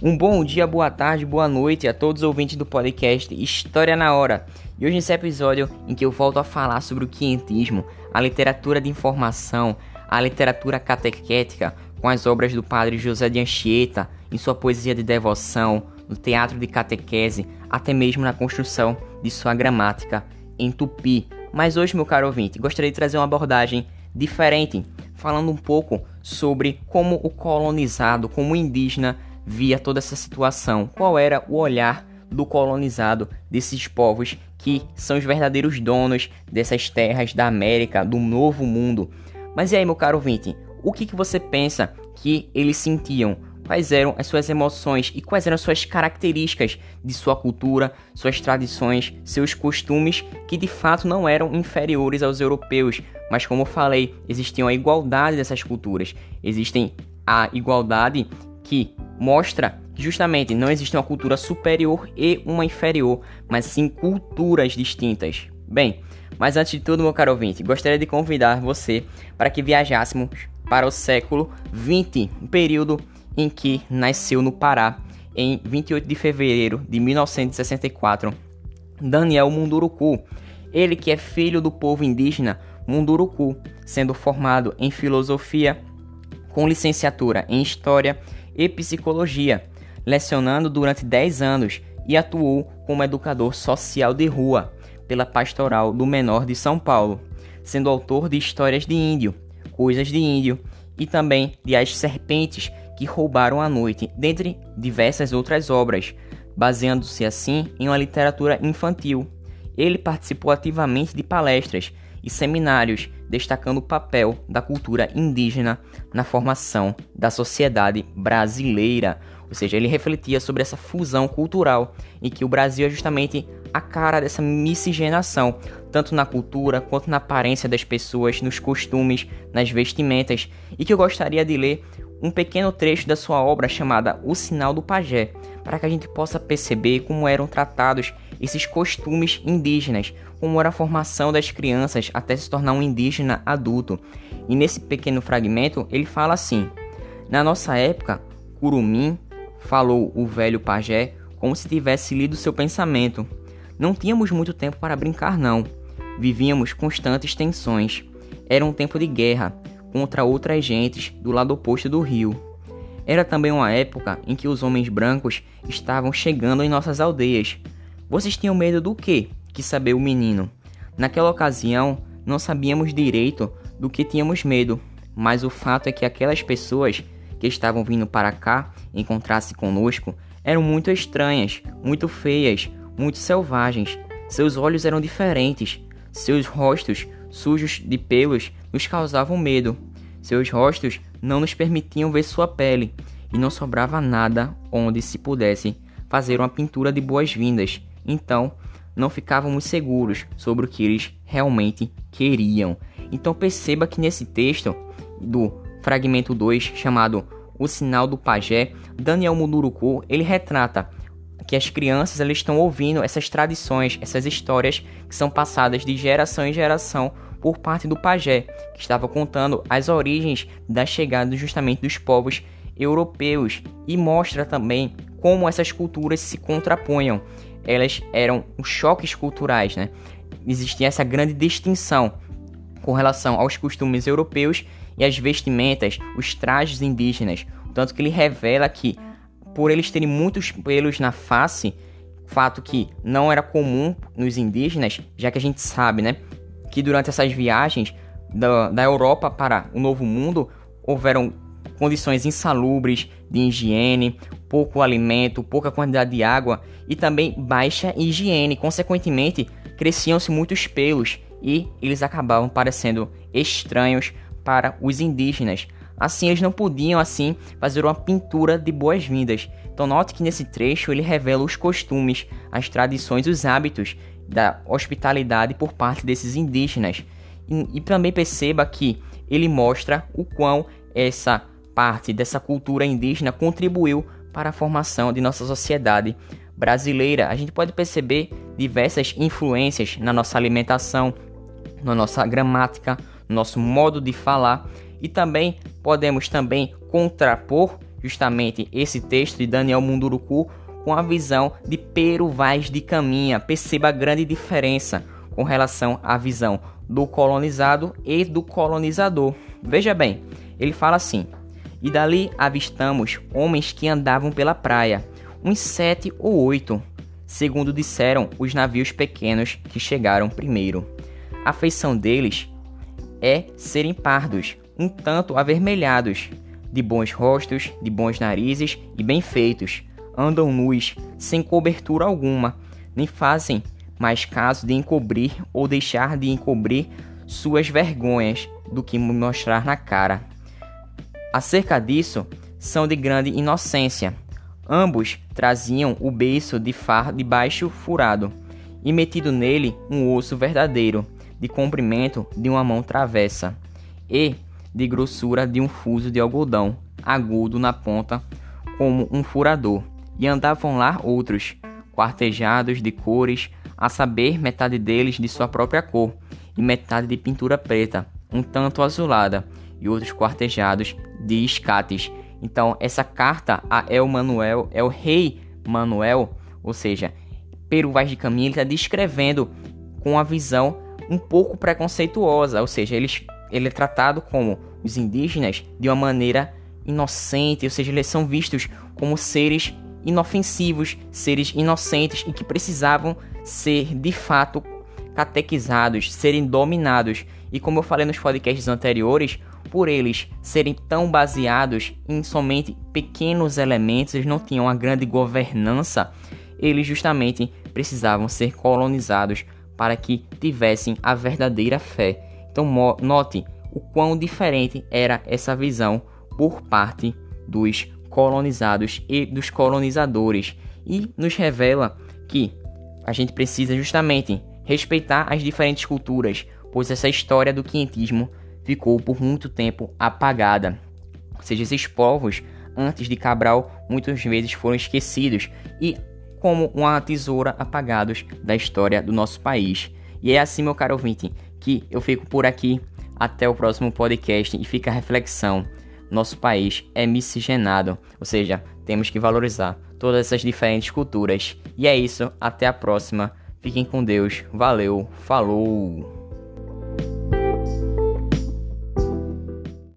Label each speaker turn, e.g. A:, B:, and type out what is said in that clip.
A: Um bom dia, boa tarde, boa noite a todos os ouvintes do podcast História na Hora. E hoje nesse episódio em que eu volto a falar sobre o quientismo, a literatura de informação, a literatura catequética, com as obras do padre José de Anchieta, em sua poesia de devoção, no teatro de catequese, até mesmo na construção de sua gramática em tupi. Mas hoje, meu caro ouvinte, gostaria de trazer uma abordagem diferente, falando um pouco sobre como o colonizado, como o indígena, via toda essa situação, qual era o olhar do colonizado desses povos que são os verdadeiros donos dessas terras da América, do novo mundo. Mas e aí, meu caro ouvinte, o que, que você pensa que eles sentiam? Quais eram as suas emoções e quais eram as suas características de sua cultura, suas tradições, seus costumes, que de fato não eram inferiores aos europeus, mas como eu falei, existiam a igualdade dessas culturas. Existem a igualdade que mostra que justamente não existe uma cultura superior e uma inferior, mas sim culturas distintas. Bem, mas antes de tudo, meu caro ouvinte, gostaria de convidar você para que viajássemos para o século 20, um período em que nasceu no Pará, em 28 de fevereiro de 1964, Daniel Munduruku. Ele que é filho do povo indígena Munduruku, sendo formado em filosofia com licenciatura em história e psicologia, lecionando durante 10 anos e atuou como educador social de rua pela Pastoral do Menor de São Paulo, sendo autor de histórias de índio, coisas de índio e também de As Serpentes que Roubaram a Noite, dentre diversas outras obras, baseando-se assim em uma literatura infantil. Ele participou ativamente de palestras e seminários, destacando o papel da cultura indígena na formação da sociedade brasileira. Ou seja, ele refletia sobre essa fusão cultural em que o Brasil é justamente a cara dessa miscigenação, tanto na cultura quanto na aparência das pessoas, nos costumes, nas vestimentas, e que eu gostaria de ler um pequeno trecho da sua obra chamada O Sinal do Pajé, para que a gente possa perceber como eram tratados esses costumes indígenas, como era a formação das crianças até se tornar um indígena adulto. E nesse pequeno fragmento ele fala assim: Na nossa época, Curumim falou o velho pajé como se tivesse lido seu pensamento. Não tínhamos muito tempo para brincar, não. Vivíamos constantes tensões. Era um tempo de guerra contra outras gentes do lado oposto do rio. Era também uma época em que os homens brancos estavam chegando em nossas aldeias. Vocês tinham medo do quê? Que saber o menino. Naquela ocasião, não sabíamos direito do que tínhamos medo, mas o fato é que aquelas pessoas que estavam vindo para cá encontrar-se conosco eram muito estranhas, muito feias, muito selvagens. Seus olhos eram diferentes, seus rostos sujos de pelos nos causavam medo. Seus rostos não nos permitiam ver sua pele e não sobrava nada onde se pudesse fazer uma pintura de boas-vindas. Então, não ficávamos seguros sobre o que eles realmente queriam. Então perceba que nesse texto do fragmento 2, chamado O Sinal do Pajé, Daniel Munduruku, ele retrata que as crianças elas estão ouvindo essas tradições, essas histórias que são passadas de geração em geração por parte do pajé, que estava contando as origens da chegada justamente dos povos europeus e mostra também como essas culturas se contrapunham. Elas eram choques culturais, né? Existia essa grande distinção com relação aos costumes europeus e as vestimentas, os trajes indígenas, tanto que ele revela que por eles terem muitos pelos na face, fato que não era comum nos indígenas, já que a gente sabe, né, que durante essas viagens da, da Europa para o Novo Mundo houveram condições insalubres de higiene, pouco alimento, pouca quantidade de água e também baixa higiene. Consequentemente, cresciam-se muitos pelos e eles acabavam parecendo estranhos para os indígenas. Assim, eles não podiam assim fazer uma pintura de boas-vindas. Então, note que nesse trecho ele revela os costumes, as tradições, os hábitos da hospitalidade por parte desses indígenas. E, e também perceba que ele mostra o quão essa parte dessa cultura indígena contribuiu para a formação de nossa sociedade brasileira. A gente pode perceber diversas influências na nossa alimentação, na nossa gramática, no nosso modo de falar e também podemos também contrapor justamente esse texto de Daniel Munduruku com a visão de Pero Vaz de Caminha. Perceba a grande diferença com relação à visão do colonizado e do colonizador. Veja bem, ele fala assim: E dali avistamos homens que andavam pela praia, uns sete ou oito, segundo disseram os navios pequenos que chegaram primeiro. A feição deles é serem pardos, um tanto avermelhados, de bons rostos, de bons narizes e bem feitos. Andam nus, sem cobertura alguma, nem fazem mais caso de encobrir ou deixar de encobrir suas vergonhas do que mostrar na cara. Acerca disso, são de grande inocência. Ambos traziam o beiço de far de baixo furado, e metido nele um osso verdadeiro, de comprimento de uma mão travessa, e de grossura de um fuso de algodão, agudo na ponta, como um furador. E andavam lá outros, quartejados de cores, a saber, metade deles de sua própria cor, e metade de pintura preta, um tanto azulada, e outros quartejados de escates. Então, essa carta a El Manuel, é o rei Manuel, ou seja, Peru Vaz de Caminha, está descrevendo com a visão um pouco preconceituosa, ou seja, eles, ele é tratado como os indígenas de uma maneira inocente, ou seja, eles são vistos como seres inofensivos, seres inocentes e que precisavam ser de fato catequizados, serem dominados. E como eu falei nos podcasts anteriores, por eles serem tão baseados em somente pequenos elementos, eles não tinham uma grande governança, eles justamente precisavam ser colonizados para que tivessem a verdadeira fé. Então note o quão diferente era essa visão por parte dos colonizados e dos colonizadores e nos revela que a gente precisa justamente respeitar as diferentes culturas, pois essa história do quinhentismo ficou por muito tempo apagada. Ou seja, esses povos, antes de Cabral, muitas vezes foram esquecidos e como uma tesoura apagados da história do nosso país. E é assim, meu caro ouvinte, que eu fico por aqui. Até o próximo podcast e fica a reflexão. Nosso país é miscigenado, ou seja, temos que valorizar todas essas diferentes culturas. E é isso, até a próxima. Fiquem com Deus. Valeu, falou!